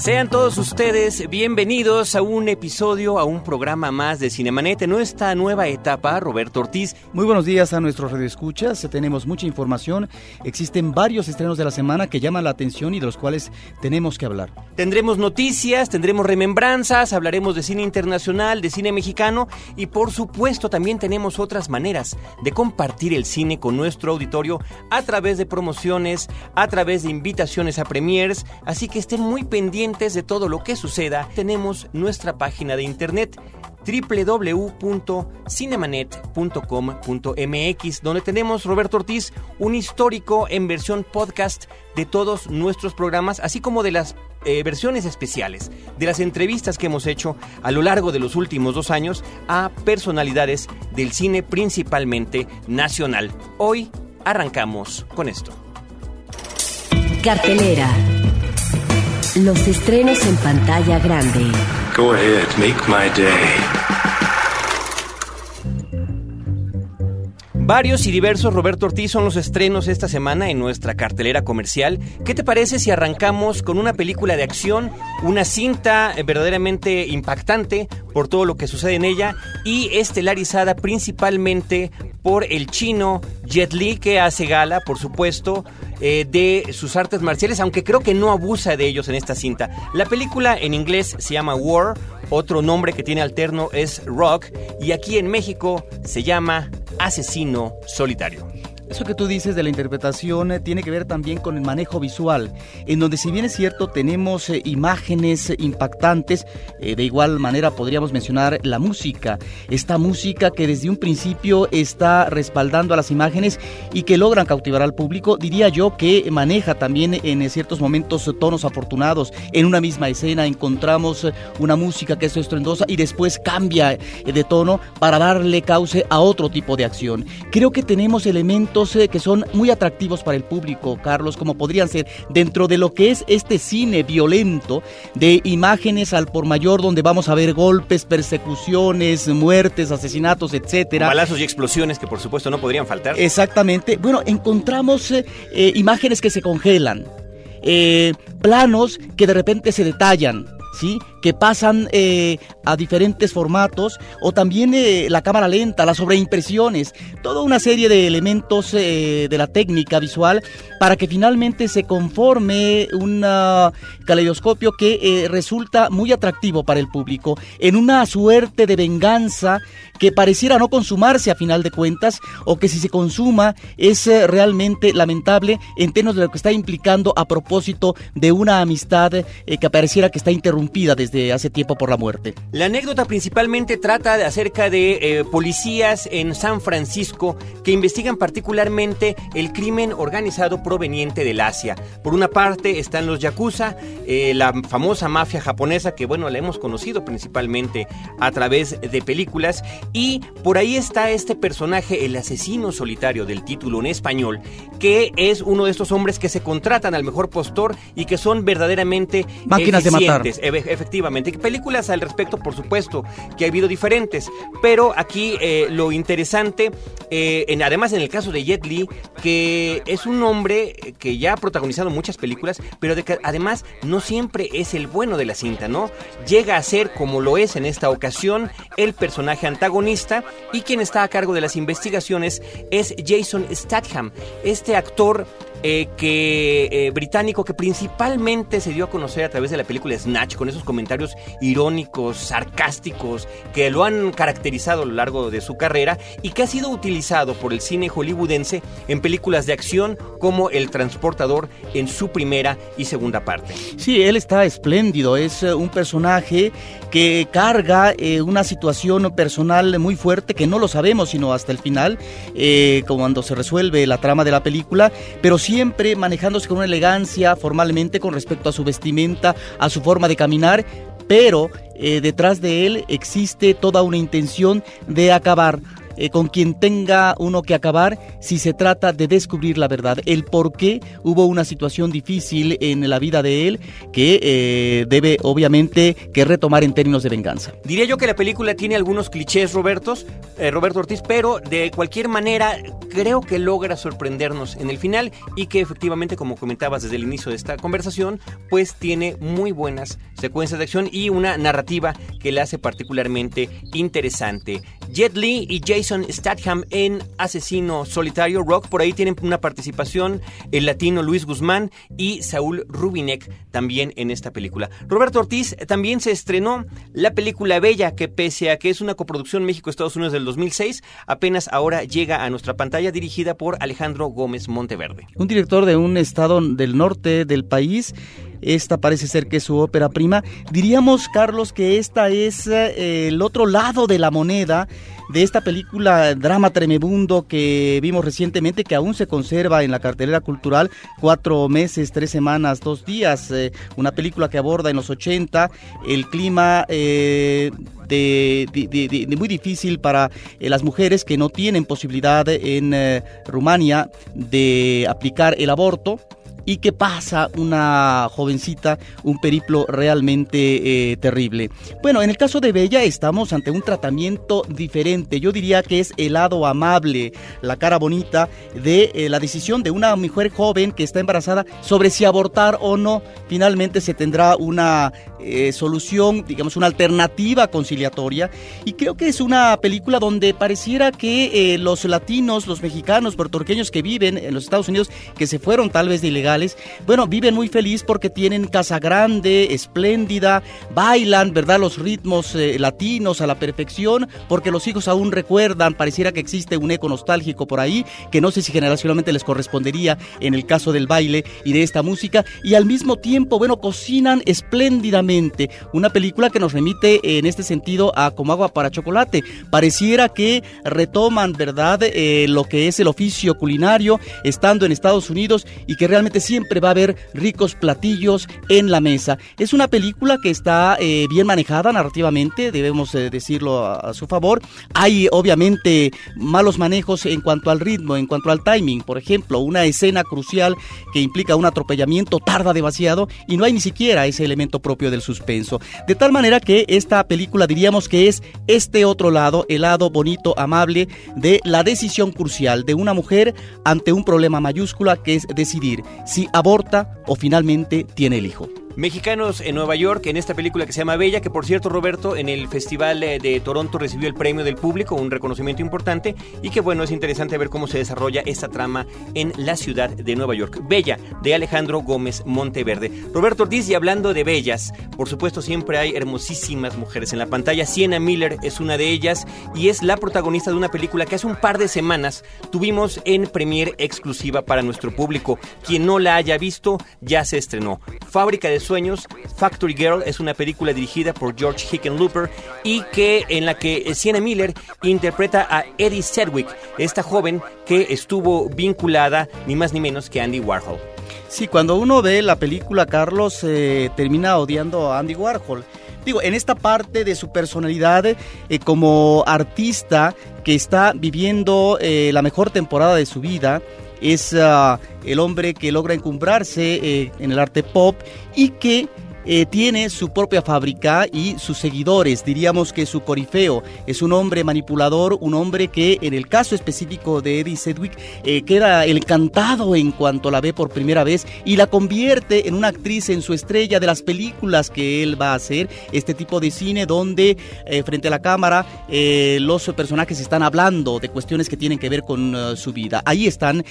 Sean todos ustedes bienvenidos a un episodio, a un programa más de Cinemanet en nuestra nueva etapa. Roberto Ortiz. Muy buenos días a nuestros radioescuchas. Tenemos mucha información. Existen varios estrenos de la semana que llaman la atención y de los cuales tenemos que hablar. Tendremos noticias, tendremos remembranzas, hablaremos de cine internacional, de cine mexicano y por supuesto también tenemos otras maneras de compartir el cine con nuestro auditorio a través de promociones, a través de invitaciones a premiers. Así que estén muy pendientes de todo lo que suceda, tenemos nuestra página de internet www.cinemanet.com.mx, donde tenemos, Roberto Ortiz, un histórico en versión podcast de todos nuestros programas, así como de las eh, versiones especiales, de las entrevistas que hemos hecho a lo largo de los últimos dos años a personalidades del cine principalmente nacional. Hoy arrancamos con esto. Cartelera. Los estrenos en pantalla grande. Go ahead, make my day. Varios y diversos Roberto Ortiz son los estrenos esta semana en nuestra cartelera comercial. ¿Qué te parece si arrancamos con una película de acción, una cinta verdaderamente impactante por todo lo que sucede en ella y estelarizada principalmente por el chino Jet Li que hace gala, por supuesto, eh, de sus artes marciales, aunque creo que no abusa de ellos en esta cinta. La película en inglés se llama War, otro nombre que tiene alterno es Rock, y aquí en México se llama Asesino Solitario. Eso que tú dices de la interpretación eh, tiene que ver también con el manejo visual, en donde si bien es cierto tenemos eh, imágenes impactantes, eh, de igual manera podríamos mencionar la música, esta música que desde un principio está respaldando a las imágenes y que logran cautivar al público, diría yo que maneja también en ciertos momentos tonos afortunados, en una misma escena encontramos una música que es estruendosa y después cambia de tono para darle cauce a otro tipo de acción. Creo que tenemos elementos que son muy atractivos para el público, Carlos, como podrían ser dentro de lo que es este cine violento de imágenes al por mayor donde vamos a ver golpes, persecuciones, muertes, asesinatos, etcétera. Balazos y explosiones que por supuesto no podrían faltar. Exactamente. Bueno, encontramos eh, eh, imágenes que se congelan, eh, planos que de repente se detallan. ¿Sí? Que pasan eh, a diferentes formatos o también eh, la cámara lenta, las sobreimpresiones, toda una serie de elementos eh, de la técnica visual para que finalmente se conforme un caleidoscopio que resulta muy atractivo para el público, en una suerte de venganza que pareciera no consumarse a final de cuentas o que si se consuma es realmente lamentable en términos de lo que está implicando a propósito de una amistad que pareciera que está interrumpida desde de hace tiempo por la muerte. La anécdota principalmente trata de acerca de eh, policías en San Francisco que investigan particularmente el crimen organizado proveniente del Asia. Por una parte están los Yakuza, eh, la famosa mafia japonesa que bueno la hemos conocido principalmente a través de películas y por ahí está este personaje, el asesino solitario del título en español, que es uno de estos hombres que se contratan al mejor postor y que son verdaderamente máquinas de matar. Efectivamente efectivamente. Películas al respecto, por supuesto, que ha habido diferentes, pero aquí eh, lo interesante, eh, en, además en el caso de Jet Li, que es un hombre que ya ha protagonizado muchas películas, pero de que además no siempre es el bueno de la cinta, ¿no? Llega a ser, como lo es en esta ocasión, el personaje antagonista y quien está a cargo de las investigaciones es Jason Statham, este actor eh, que eh, británico que principalmente se dio a conocer a través de la película Snatch con esos comentarios irónicos, sarcásticos que lo han caracterizado a lo largo de su carrera y que ha sido utilizado por el cine hollywoodense en películas de acción como El Transportador en su primera y segunda parte. Sí, él está espléndido, es eh, un personaje que carga una situación personal muy fuerte que no lo sabemos sino hasta el final, cuando se resuelve la trama de la película, pero sí siempre manejándose con una elegancia formalmente con respecto a su vestimenta, a su forma de caminar, pero eh, detrás de él existe toda una intención de acabar eh, con quien tenga uno que acabar si se trata de descubrir la verdad, el por qué hubo una situación difícil en la vida de él que eh, debe obviamente que retomar en términos de venganza. Diría yo que la película tiene algunos clichés, Robertos, eh, Roberto Ortiz, pero de cualquier manera creo que logra sorprendernos en el final y que efectivamente, como comentabas desde el inicio de esta conversación, pues tiene muy buenas secuencias de acción y una narrativa que la hace particularmente interesante. Jet Li y Jason Statham en Asesino Solitario Rock, por ahí tienen una participación el latino Luis Guzmán y Saúl Rubinek también en esta película. Roberto Ortiz también se estrenó la película Bella, que pese a que es una coproducción México-Estados Unidos del 2006, apenas ahora llega a nuestra pantalla dirigida por Alejandro Gómez Monteverde. Un director de un estado del norte del país esta parece ser que es su ópera prima. Diríamos, Carlos, que esta es eh, el otro lado de la moneda de esta película Drama Tremebundo que vimos recientemente, que aún se conserva en la cartelera cultural, cuatro meses, tres semanas, dos días, eh, una película que aborda en los 80 el clima eh, de, muy difícil para las mujeres que no tienen posibilidad en Rumania de aplicar el aborto y que pasa una jovencita un periplo realmente eh, terrible. Bueno, en el caso de Bella estamos ante un tratamiento diferente. Yo diría que es el lado amable, la cara bonita de eh, la decisión de una mujer joven que está embarazada sobre si abortar o no. Finalmente se tendrá una eh, solución, digamos, una alternativa conciliatoria. Y creo que es una película donde pareciera que los latinos, los mexicanos, puertorriqueños que viven en los Estados Unidos, que se fueron tal vez de ilegal, bueno, viven muy feliz porque tienen casa grande, espléndida, bailan, ¿verdad? Los ritmos eh, latinos a la perfección, porque los hijos aún recuerdan, pareciera que existe un eco nostálgico por ahí, que no sé si generacionalmente les correspondería en el caso del baile y de esta música, y al mismo tiempo, bueno, cocinan espléndidamente. Una película que nos remite en este sentido a Como agua para chocolate. Pareciera que retoman, ¿verdad?, eh, lo que es el oficio culinario estando en Estados Unidos y que realmente siempre va a haber ricos platillos en la mesa. Es una película que está eh, bien manejada narrativamente, debemos eh, decirlo a, su favor. Hay obviamente malos manejos en cuanto al ritmo, en cuanto al timing. Por ejemplo, una escena crucial que implica un atropellamiento tarda demasiado y no hay ni siquiera ese elemento propio del suspenso. De tal manera que esta película diríamos que es este otro lado, el lado bonito, amable de la decisión crucial de una mujer ante un problema mayúscula que es decidir si aborta o finalmente tiene el hijo. Mexicanos en Nueva York, en esta película que se llama Bella, que por cierto Roberto en el Festival eh, de Toronto recibió el premio del público, un reconocimiento importante, y que bueno, es interesante ver cómo se desarrolla esta trama en la ciudad de Nueva York. Bella, de Alejandro Gómez Monteverde. Roberto Ortiz, y hablando de bellas, por supuesto siempre hay hermosísimas mujeres en la pantalla. Sienna Miller es una de ellas y es la protagonista de una película que hace un par de semanas tuvimos en premier exclusiva para nuestro público. Quien no la haya visto, ya se estrenó. Fábrica de sueños, Factory Girl es una película dirigida por George Hickenlooper y que en la que Sienna Miller interpreta a Eddie Sedgwick, esta joven que estuvo vinculada ni más ni menos que Andy Warhol. Sí, cuando uno ve la película, Carlos eh, termina odiando a Andy Warhol. Digo, en esta parte de su personalidad eh, como artista que está viviendo eh, la mejor temporada de su vida, es ah, el hombre que logra encumbrarse eh, en el arte pop y que eh, tiene su propia fábrica y sus seguidores. Diríamos que su corifeo es un hombre manipulador, un hombre que en el caso específico de Eddie Sedgwick eh, queda encantado en cuanto la ve por primera vez y la convierte en una actriz en su estrella de las películas que él va a hacer. Este tipo de cine donde eh, frente a la cámara los personajes están hablando de cuestiones que tienen que ver con su vida. Ahí están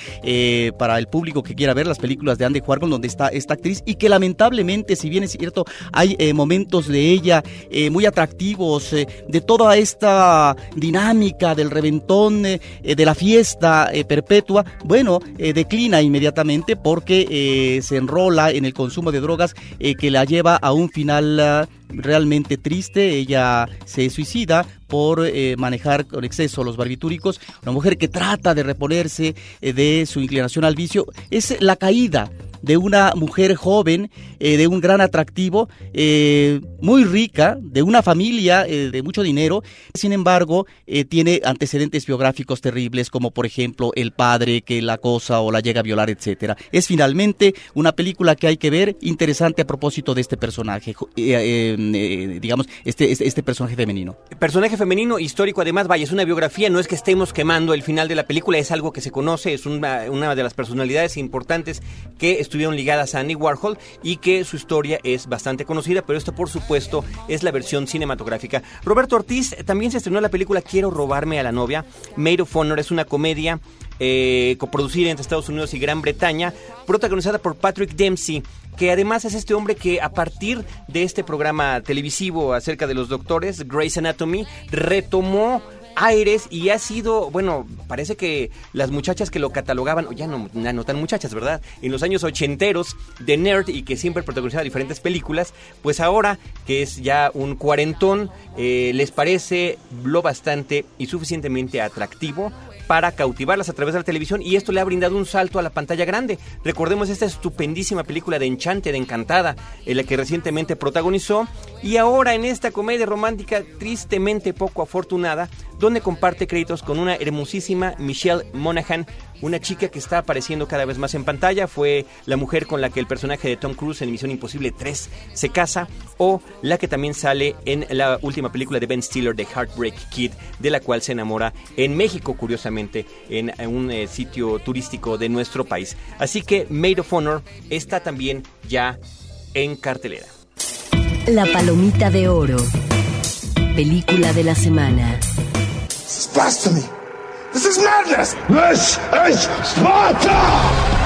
para el público que quiera ver las películas de Andy Warhol donde está esta actriz y que lamentablemente si bien es cierto, hay eh, momentos de ella eh, muy atractivos, eh, de toda esta dinámica del reventón, de la fiesta perpetua, bueno, declina inmediatamente porque se enrola en el consumo de drogas que la lleva a un final ah, realmente triste. Ella se suicida por manejar con exceso los barbitúricos. Una mujer que trata de reponerse de su inclinación al vicio. Es la caída de una mujer joven, eh, de un gran atractivo, eh, muy rica, de una familia eh, de mucho dinero, sin embargo, eh, tiene antecedentes biográficos terribles, como por ejemplo el padre que la acosa o la llega a violar, etcétera. Es finalmente una película que hay que ver, interesante a propósito de este personaje, eh, digamos, este, este, este, personaje femenino. Personaje femenino, histórico, además, vaya, es una biografía, no es que estemos quemando el final de la película, es algo que se conoce, es una, una de las personalidades importantes que estuvieron ligadas a Annie Warhol y que su historia es bastante conocida, pero esto por supuesto es la versión cinematográfica. Roberto Ortiz también se estrenó la película Quiero robarme a la novia. Made of Honor es una comedia eh, coproducida entre Estados Unidos y Gran Bretaña, protagonizada por Patrick Dempsey que además es este hombre que a partir de este programa televisivo acerca de los doctores, Grey's Anatomy, retomó aires y ha sido, bueno, parece que las muchachas que lo catalogaban, ya no, no tan muchachas, ¿verdad? En los años ochenteros de nerd y que siempre protagonizaba diferentes películas, pues ahora que es ya un cuarentón, eh, les parece lo bastante y suficientemente atractivo para cautivarlas a través de la televisión y esto le ha brindado un salto a la pantalla grande. Recordemos esta estupendísima película de Enchante, de Encantada, en la que recientemente protagonizó y ahora en esta comedia romántica tristemente poco afortunada, donde comparte créditos con una hermosísima Michelle Monaghan, una chica que está apareciendo cada vez más en pantalla, fue la mujer con la que el personaje de Tom Cruise en Misión Imposible 3 se casa, o la que también sale en la última película de Ben Stiller de Heartbreak Kid, de la cual se enamora en México, curiosamente, en un eh, sitio turístico de nuestro país. Así que Maid of Honor está también ya en cartelera. La Palomita de Oro. Película de la semana. This is blasphemy. This is madness! This is Sparta!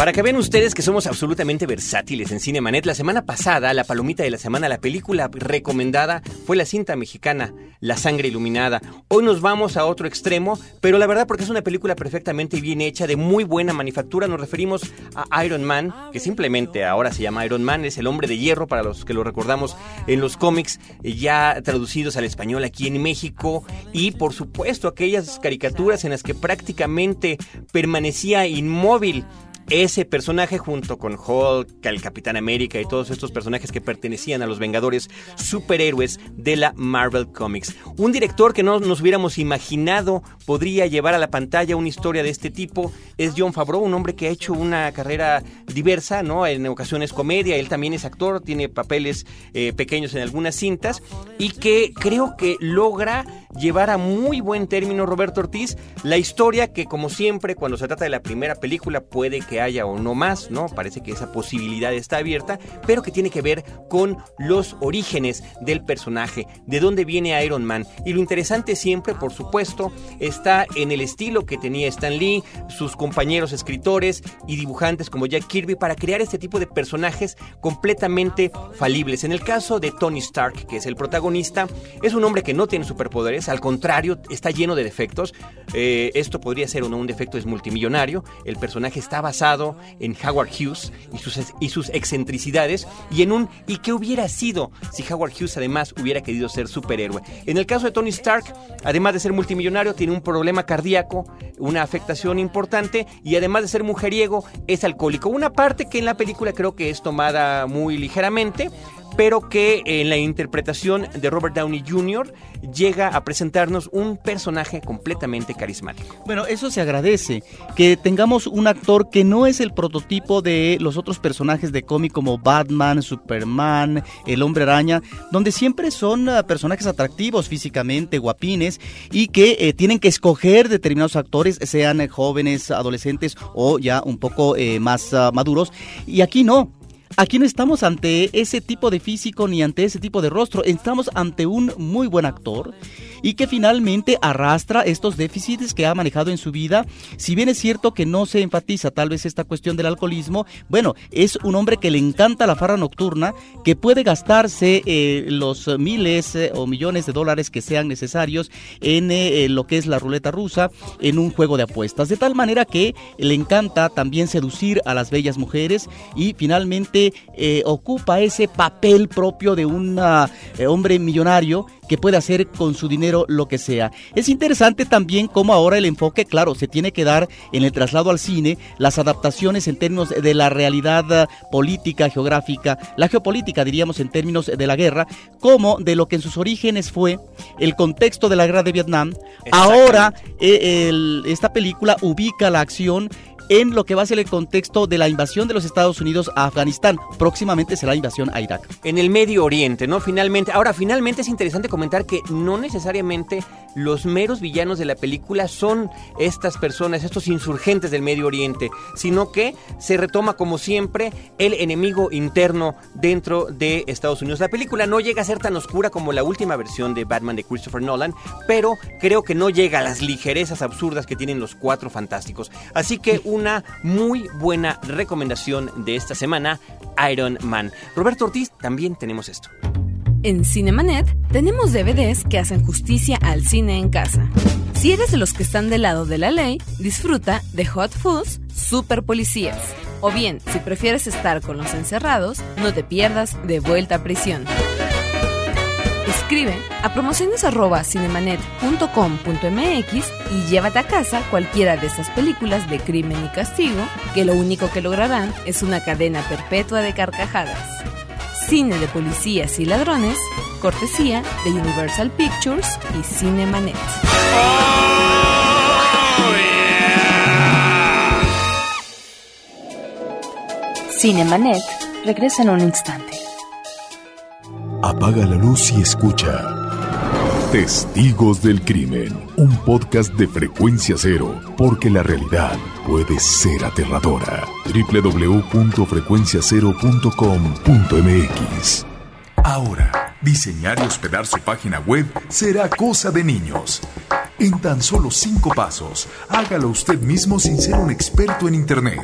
Para que vean ustedes que somos absolutamente versátiles en Cinemanet, la semana pasada, la palomita de la semana, la película recomendada fue la cinta mexicana La sangre iluminada. Hoy nos vamos a otro extremo, pero la verdad porque es una película perfectamente bien hecha, de muy buena manufactura. Nos referimos a Iron Man, que simplemente ahora se llama Iron Man, es el hombre de hierro para los que lo recordamos en los cómics ya traducidos al español aquí en México y por supuesto aquellas caricaturas en las que prácticamente permanecía inmóvil ese personaje junto con Hulk, el Capitán América y todos estos personajes que pertenecían a los Vengadores superhéroes de la Marvel Comics. Un director que no nos hubiéramos imaginado podría llevar a la pantalla una historia de este tipo es John Favreau, un hombre que ha hecho una carrera diversa, ¿no? En ocasiones comedia, él también es actor, tiene papeles eh, pequeños en algunas cintas y que creo que logra llevar a muy buen término Roberto Ortiz la historia que como siempre cuando se trata de la primera película puede que haya o no más, ¿no? Parece que esa posibilidad está abierta, pero que tiene que ver con los orígenes del personaje, de dónde viene Iron Man. Y lo interesante siempre, por supuesto, está en el estilo que tenía Stan Lee, sus compañeros escritores y dibujantes como Jack Kirby para crear este tipo de personajes completamente falibles. En el caso de Tony Stark, que es el protagonista, es un hombre que no tiene superpoderes, al contrario, está lleno de defectos. Eh, esto podría ser o no un defecto, es multimillonario. El personaje está basado en Howard Hughes y sus, y sus excentricidades y en un ¿y qué hubiera sido si Howard Hughes además hubiera querido ser superhéroe? En el caso de Tony Stark, además de ser multimillonario, tiene un problema cardíaco, una afectación importante y además de ser mujeriego, es alcohólico. Una parte que en la película creo que es tomada muy ligeramente, pero que en la interpretación de Robert Downey Jr. llega a presentarnos un personaje completamente carismático. Bueno, eso se agradece, que tengamos un actor que no es el prototipo de los otros personajes de cómic como Batman, Superman, El Hombre Araña, donde siempre son ah, personajes atractivos físicamente, guapines, y que eh, tienen que escoger determinados actores, sean jóvenes, adolescentes o ya un poco eh, más ah, maduros. Y aquí no, Aquí no estamos ante ese tipo de físico ni ante ese tipo de rostro, estamos ante un muy buen actor y que finalmente arrastra estos déficits que ha manejado en su vida. Si bien es cierto que no se enfatiza tal vez esta cuestión del alcoholismo, bueno, es un hombre que le encanta la farra nocturna, que puede gastarse eh, los miles eh, o millones de dólares que sean necesarios en eh, lo que es la ruleta rusa, en un juego de apuestas, de tal manera que le encanta también seducir a las bellas mujeres y finalmente ocupa ese papel propio de un hombre millonario que puede hacer con su dinero lo que sea. Es interesante también cómo ahora el enfoque, claro, se tiene que dar en el traslado al cine, las adaptaciones en términos de la realidad eh, política, geográfica, la geopolítica diríamos en términos de la guerra, como de lo que en sus orígenes fue el contexto de la guerra de Vietnam. Ahora eh, esta película ubica la acción en lo que va a ser el contexto de la invasión de los Estados Unidos a Afganistán. Próximamente será la invasión a Irak. En el Medio Oriente, ¿no? Finalmente. Ahora, finalmente es interesante comentar que no necesariamente los meros villanos de la película son estas personas, estos insurgentes del Medio Oriente, sino que se retoma como siempre el enemigo interno dentro de Estados Unidos. La película no llega a ser tan oscura como la última versión de Batman de Christopher Nolan, pero creo que no llega a las ligerezas absurdas que tienen los cuatro fantásticos. Así que una muy buena recomendación de esta semana, Iron Man. Roberto Ortiz, también tenemos esto. En Cinemanet tenemos DVDs que hacen justicia al cine en casa. Si eres de los que están del lado de la ley, disfruta de Hot Fuzz Super Policías. O bien, si prefieres estar con los encerrados, no te pierdas de vuelta a prisión. Escribe a promociones.cinemanet.com.mx y llévate a casa cualquiera de estas películas de crimen y castigo, que lo único que lograrán es una cadena perpetua de carcajadas. Cine de policías y ladrones, cortesía de Universal Pictures y Cinemanet. Cinemanet regresa en un instante. Apaga la luz y escucha. Testigos del Crimen, un podcast de frecuencia cero, porque la realidad puede ser aterradora. www.frecuenciacero.com.mx Ahora, diseñar y hospedar su página web será cosa de niños. En tan solo cinco pasos, hágalo usted mismo sin ser un experto en Internet.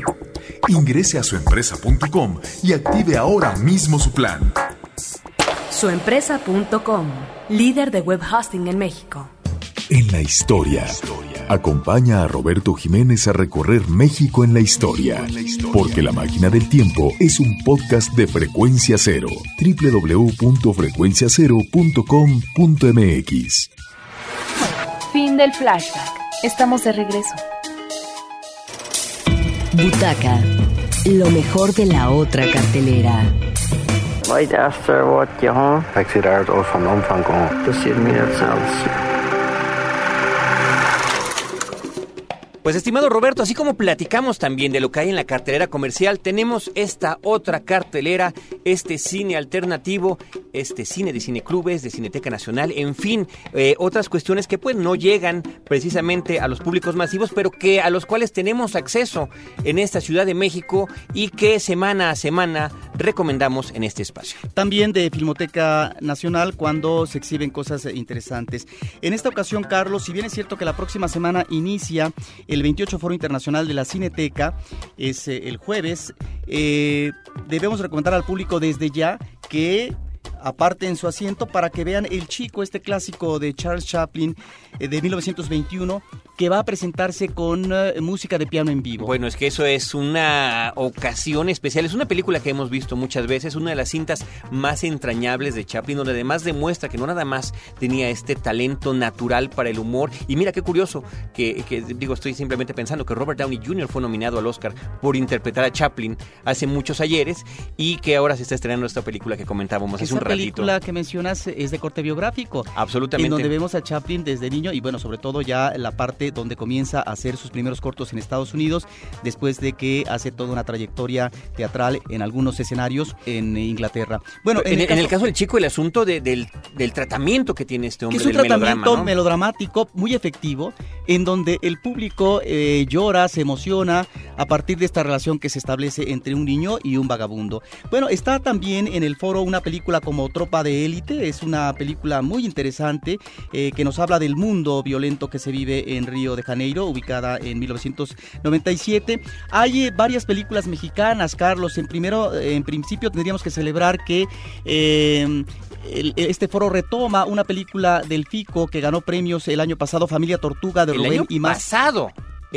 Ingrese a suempresa.com y active ahora mismo su plan. Suempresa.com, líder de web hosting en México. En la historia. Acompaña a Roberto Jiménez a recorrer México en la historia. Porque La Máquina del Tiempo es un podcast de frecuencia cero. www.frecuenciacero.com.mx Fin del flashback. Estamos de regreso. Butaca. Lo mejor de la otra cartelera. Right after je eh, Johan? Ik het uit van omvang komen. Dat zit meer hetzelfde. Pues estimado Roberto, así como platicamos también de lo que hay en la cartelera comercial, tenemos esta otra cartelera, este cine alternativo, este cine de cineclubes, de Cineteca Nacional, en fin, eh, otras cuestiones que pues no llegan precisamente a los públicos masivos, pero que a los cuales tenemos acceso en esta Ciudad de México y que semana a semana recomendamos en este espacio. También de Filmoteca Nacional cuando se exhiben cosas interesantes. En esta ocasión, Carlos, si bien es cierto que la próxima semana inicia el 28 Foro Internacional de la Cineteca, es eh, el jueves, eh, debemos recomendar al público desde ya que aparten su asiento para que vean El Chico, este clásico de Charles Chaplin eh, de 1921, que va a presentarse con eh, música de piano en vivo. Bueno, es que eso es una ocasión especial. Es una película que hemos visto muchas veces, una de las cintas más entrañables de Chaplin, donde además demuestra que no nada más tenía este talento natural para el humor. Y mira qué curioso, que, digo, estoy simplemente pensando que Robert Downey Jr. fue nominado al Oscar por interpretar a Chaplin hace muchos ayeres y que ahora se está estrenando esta película que comentábamos hace un ratito. película que mencionas es de corte biográfico. Absolutamente. En donde vemos a Chaplin desde niño y bueno, sobre todo ya la parte donde comienza a hacer sus primeros cortos en Estados Unidos, después de que hace toda una trayectoria teatral en algunos escenarios en Inglaterra. Bueno, en, el, caso, del chico, el asunto del, tratamiento que tiene este hombre. Que es un tratamiento melodramático muy efectivo, en donde el público eh, llora, se emociona a partir de esta relación que se establece entre un niño y un vagabundo. Bueno, está también en el foro una película como Tropa de Élite, es una película muy interesante eh, que nos habla del mundo violento que se vive en Río de Janeiro, ubicada en 1997. Hay eh, varias películas mexicanas, Carlos. En primero, en principio tendríamos que celebrar que em, este foro retoma una película del FICO que ganó premios el año pasado, Familia Tortuga de Rubén y más. pasado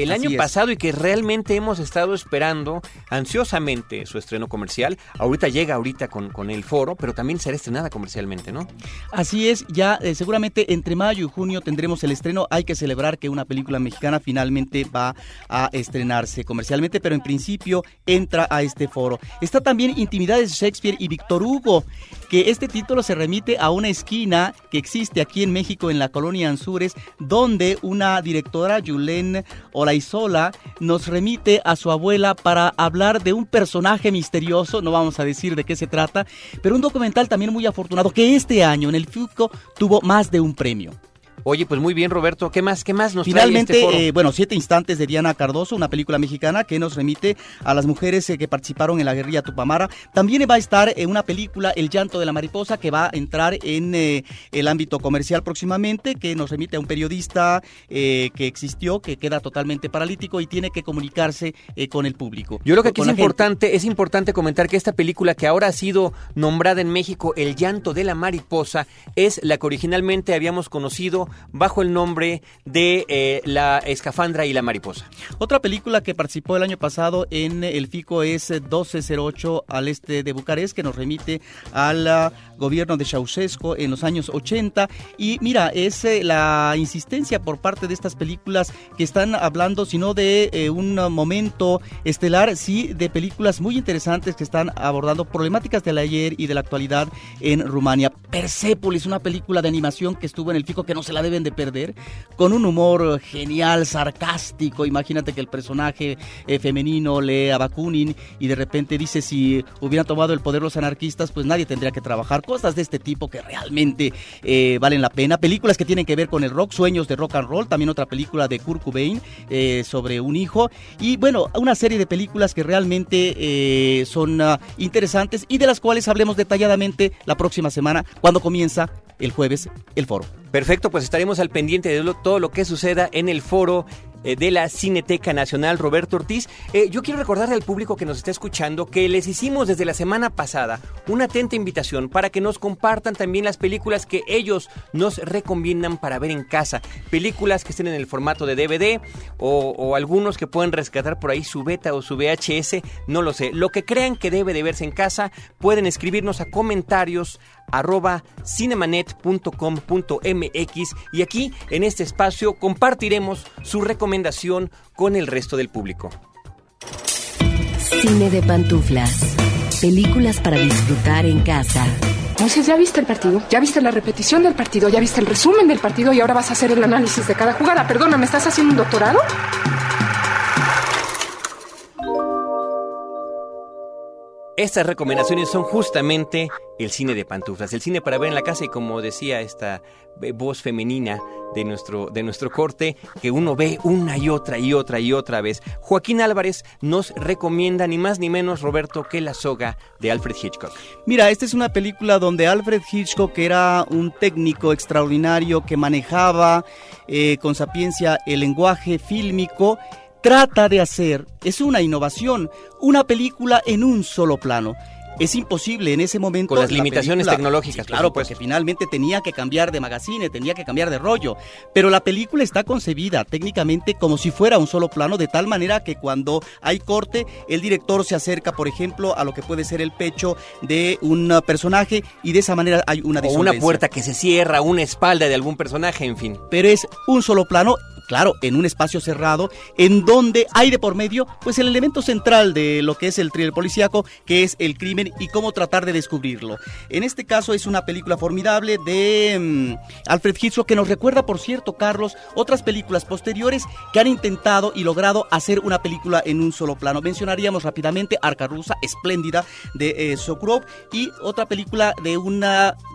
el Así año es. pasado y que realmente hemos estado esperando ansiosamente su estreno comercial. Ahorita llega ahorita con, con el foro, pero también será estrenada comercialmente, ¿no? Así es, ya eh, seguramente entre mayo y junio tendremos el estreno. Hay que celebrar que una película mexicana finalmente va a estrenarse comercialmente, pero en principio entra a este foro. Está también Intimidades de Shakespeare y Víctor Hugo, que este título se remite a una esquina que existe aquí en México, en la colonia Anzures, donde una directora, Yulén Olaizola, nos remite a su abuela para hablar de un personaje misterioso, no vamos a decir de qué se trata, pero un documental también muy afortunado que este año en el FUCO tuvo más de un premio. Oye, pues muy bien, Roberto. ¿Qué más, qué más nos Finalmente, trae este foro? eh, bueno, Siete Instantes de Diana Cardoso, una película mexicana que nos remite a las mujeres eh, que participaron en la guerrilla Tupamara. También va a estar en una película, El llanto de la mariposa, que va a entrar en eh, el ámbito comercial próximamente, que nos remite a un periodista eh, que existió, que queda totalmente paralítico y tiene que comunicarse eh, con el público. Yo creo que aquí es gente. importante, es importante comentar que esta película que ahora ha sido nombrada en México El llanto de la mariposa es la que originalmente habíamos conocido bajo el nombre de eh, La escafandra y la mariposa. Otra película que participó el año pasado en el FICO es eh, 1208 al este de Bucarest, que nos remite al ah, gobierno de Ceausescu en los años 80. Y mira, es eh, la insistencia por parte de estas películas que están hablando, si no de eh, un momento estelar, sí de películas muy interesantes que están abordando problemáticas del ayer y de la actualidad en Rumania. Persepolis, una película de animación que estuvo en el FICO que no se la deben de perder, con un humor genial, sarcástico. Imagínate que el personaje eh, femenino lee a Bakunin y de repente dice si hubieran tomado el poder los anarquistas, pues nadie tendría que trabajar. Cosas de este tipo que realmente eh, valen la pena. Películas que tienen que ver con el rock, sueños de rock and roll, también otra película de Kurt Cobain eh, sobre un hijo. Y bueno, una serie de películas que realmente son ah, interesantes y de las cuales hablemos detalladamente la próxima semana cuando comienza el jueves el foro. Perfecto, pues estaremos al pendiente de todo lo que suceda en el foro eh, de la Cineteca Nacional Roberto Ortiz. Eh, yo quiero recordarle al público que nos está escuchando que les hicimos desde la semana pasada una atenta invitación para que nos compartan también las películas que ellos nos recomiendan para ver en casa. Películas que estén en el formato de DVD o, o algunos que pueden rescatar por ahí su beta o su VHS, no lo sé. Lo que crean que debe de verse en casa, pueden escribirnos a comentarios arroba cinemanet.com.mx y aquí en este espacio compartiremos su recomendación con el resto del público. Cine de pantuflas. Películas para disfrutar en casa. Moisés, ¿ya viste el partido? ¿Ya viste la repetición del partido? ¿Ya viste el resumen del partido? Y ahora vas a hacer el análisis de cada jugada. Perdona, ¿me estás haciendo un doctorado? Estas recomendaciones son justamente el cine de pantuflas, el cine para ver en la casa y como decía esta eh, voz femenina de nuestro, de nuestro corte, que uno ve una y otra y otra y otra vez. Joaquín Álvarez nos recomienda ni más ni menos, Roberto, que La soga de Alfred Hitchcock. Mira, esta es una película donde Alfred Hitchcock era un técnico extraordinario que manejaba eh, con sapiencia el lenguaje fílmico. Trata de hacer, es una innovación, una película en un solo plano. Es imposible en ese momento. Con las la limitaciones película- tecnológicas, Sí, por claro, supuesto. porque finalmente tenía que cambiar de magazine, tenía que cambiar de rollo. Pero la película está concebida técnicamente como si fuera un solo plano, de tal manera que cuando hay corte, el director se acerca, por ejemplo, a lo que puede ser el pecho de un uh, personaje y de esa manera hay una O una puerta que se cierra, una espalda de algún personaje, en fin. Pero es un solo plano, claro, en un espacio cerrado, en donde hay de por medio, pues el elemento central de lo que es el thriller policíaco, que es el crimen y cómo tratar de descubrirlo. En este caso es una película formidable de mm, Alfred Hitchcock que nos recuerda, por cierto, Carlos, otras películas posteriores que han intentado y logrado hacer una película en un solo plano. Mencionaríamos rápidamente Arca Rusa, espléndida, de eh, Sokurov, y otra película de un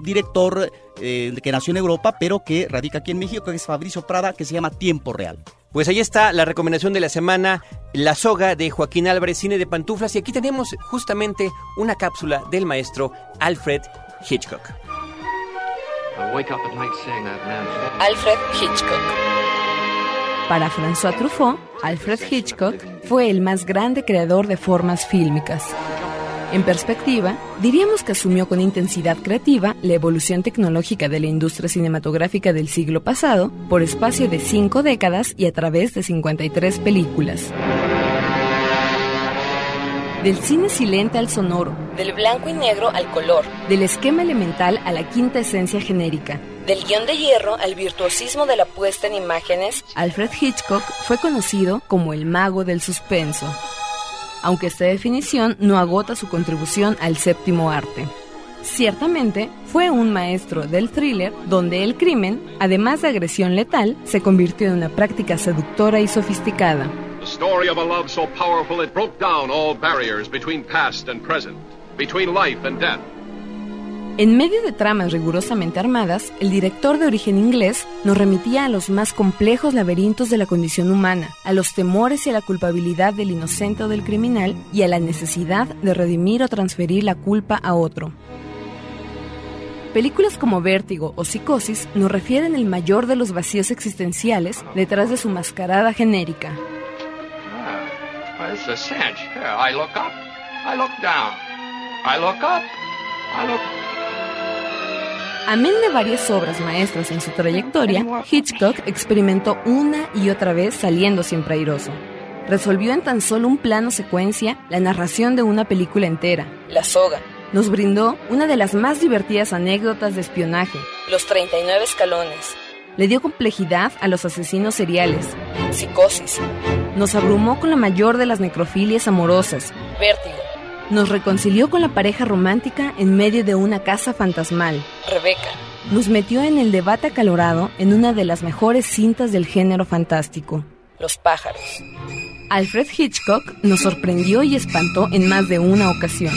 director eh, que nació en Europa, pero que radica aquí en México, que es Fabricio Prada, que se llama Tiempo Real. Pues ahí está la recomendación de la semana, La soga de Joaquín Álvarez, cine de pantuflas. Y aquí tenemos justamente una cápsula del maestro Alfred Hitchcock. Alfred Hitchcock. Para François Truffaut, Alfred Hitchcock fue el más grande creador de formas fílmicas. En perspectiva, diríamos que asumió con intensidad creativa la evolución tecnológica de la industria cinematográfica del siglo pasado por espacio de cinco décadas y a través de 53 películas. Del cine silente al sonoro, del blanco y negro al color, del esquema elemental a la quinta esencia genérica, del guion de hierro al virtuosismo de la puesta en imágenes, Alfred Hitchcock fue conocido como el mago del suspenso aunque esta definición no agota su contribución al séptimo arte. Ciertamente, fue un maestro del thriller donde el crimen, además de agresión letal, se convirtió en una práctica seductora y sofisticada. The story of a love so powerful it broke down all barriers between past and present, between life and death. En medio de tramas rigurosamente armadas, el director de origen inglés nos remitía a los más complejos laberintos de la condición humana, a los temores y a la culpabilidad del inocente o del criminal y a la necesidad de redimir o transferir la culpa a otro. Películas como Vértigo o Psicosis nos refieren el mayor de los vacíos existenciales detrás de su mascarada genérica. Amén de varias obras maestras en su trayectoria, Hitchcock experimentó una y otra vez saliendo siempre airoso. Resolvió en tan solo un plano secuencia la narración de una película entera, La Soga. Nos brindó una de las más divertidas anécdotas de espionaje, Los 39 escalones. Le dio complejidad a los asesinos seriales, Psicosis. Nos abrumó con la mayor de las necrofilias amorosas, Vértigo nos reconcilió con la pareja romántica en medio de una casa fantasmal. Rebeca. Nos metió en el debate acalorado en una de las mejores cintas del género fantástico. Los pájaros. Alfred Hitchcock nos sorprendió y espantó en más de una ocasión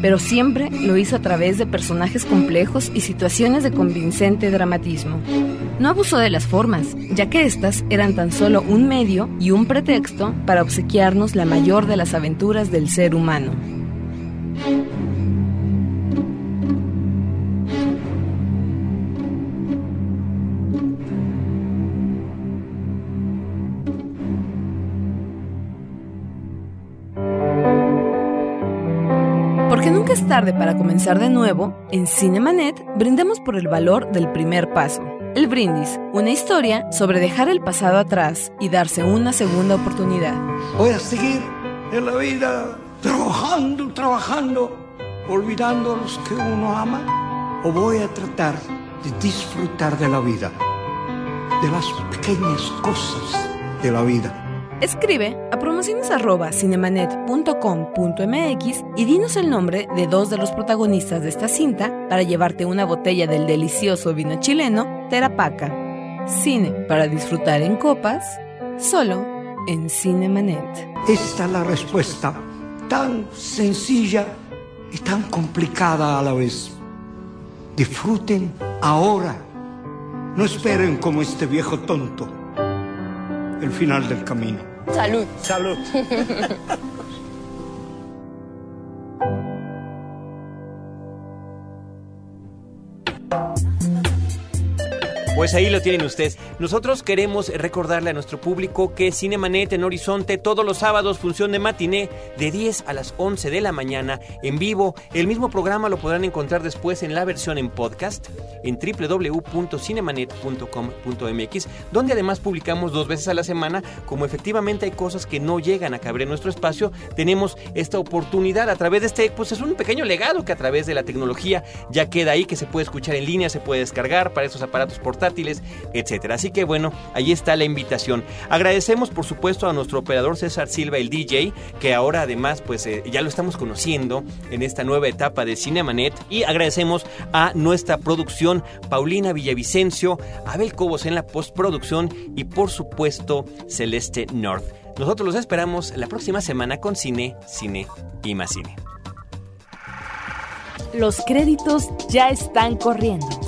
pero siempre lo hizo a través de personajes complejos y situaciones de convincente dramatismo. No abusó de las formas, ya que éstas eran tan solo un medio y un pretexto para obsequiarnos la mayor de las aventuras del ser humano. Para comenzar de nuevo, en Cinemanet brindamos por el valor del primer paso. El brindis, una historia sobre dejar el pasado atrás y darse una segunda oportunidad. Voy a seguir en la vida trabajando, trabajando, olvidando a los que uno ama. O voy a tratar de disfrutar de la vida, de las pequeñas cosas de la vida Escribe a promociones.cinemanet.com.mx y dinos el nombre de dos de los protagonistas de esta cinta para llevarte una botella del delicioso vino chileno Terapaca. Cine para disfrutar en copas, solo en Cinemanet. Esta es la respuesta, tan sencilla y tan complicada a la vez. Disfruten ahora. No esperen como este viejo tonto el final del camino. Salut. Salut. Pues ahí lo tienen ustedes. Nosotros queremos recordarle a nuestro público que Cinemanet en Horizonte todos los sábados función de matiné de 10 a las 11 de la mañana en vivo. El mismo programa lo podrán encontrar después en la versión en podcast en www.cinemanet.com.mx, donde además publicamos dos veces a la semana. Como efectivamente hay cosas que no llegan a caber en nuestro espacio, tenemos esta oportunidad a través de este, pues es un pequeño legado que a través de la tecnología ya queda ahí, que se puede escuchar en línea, se puede descargar para esos aparatos portátiles etcétera. Así que bueno, ahí está la invitación. Agradecemos por supuesto a nuestro operador César Silva, el DJ, que ahora además pues eh, ya lo estamos conociendo en esta nueva etapa de Cinemanet y agradecemos a nuestra producción Paulina Villavicencio, Abel Cobos en la postproducción y por supuesto Celeste North. Nosotros los esperamos la próxima semana con Cine, Cine y más Cine. Los créditos ya están corriendo.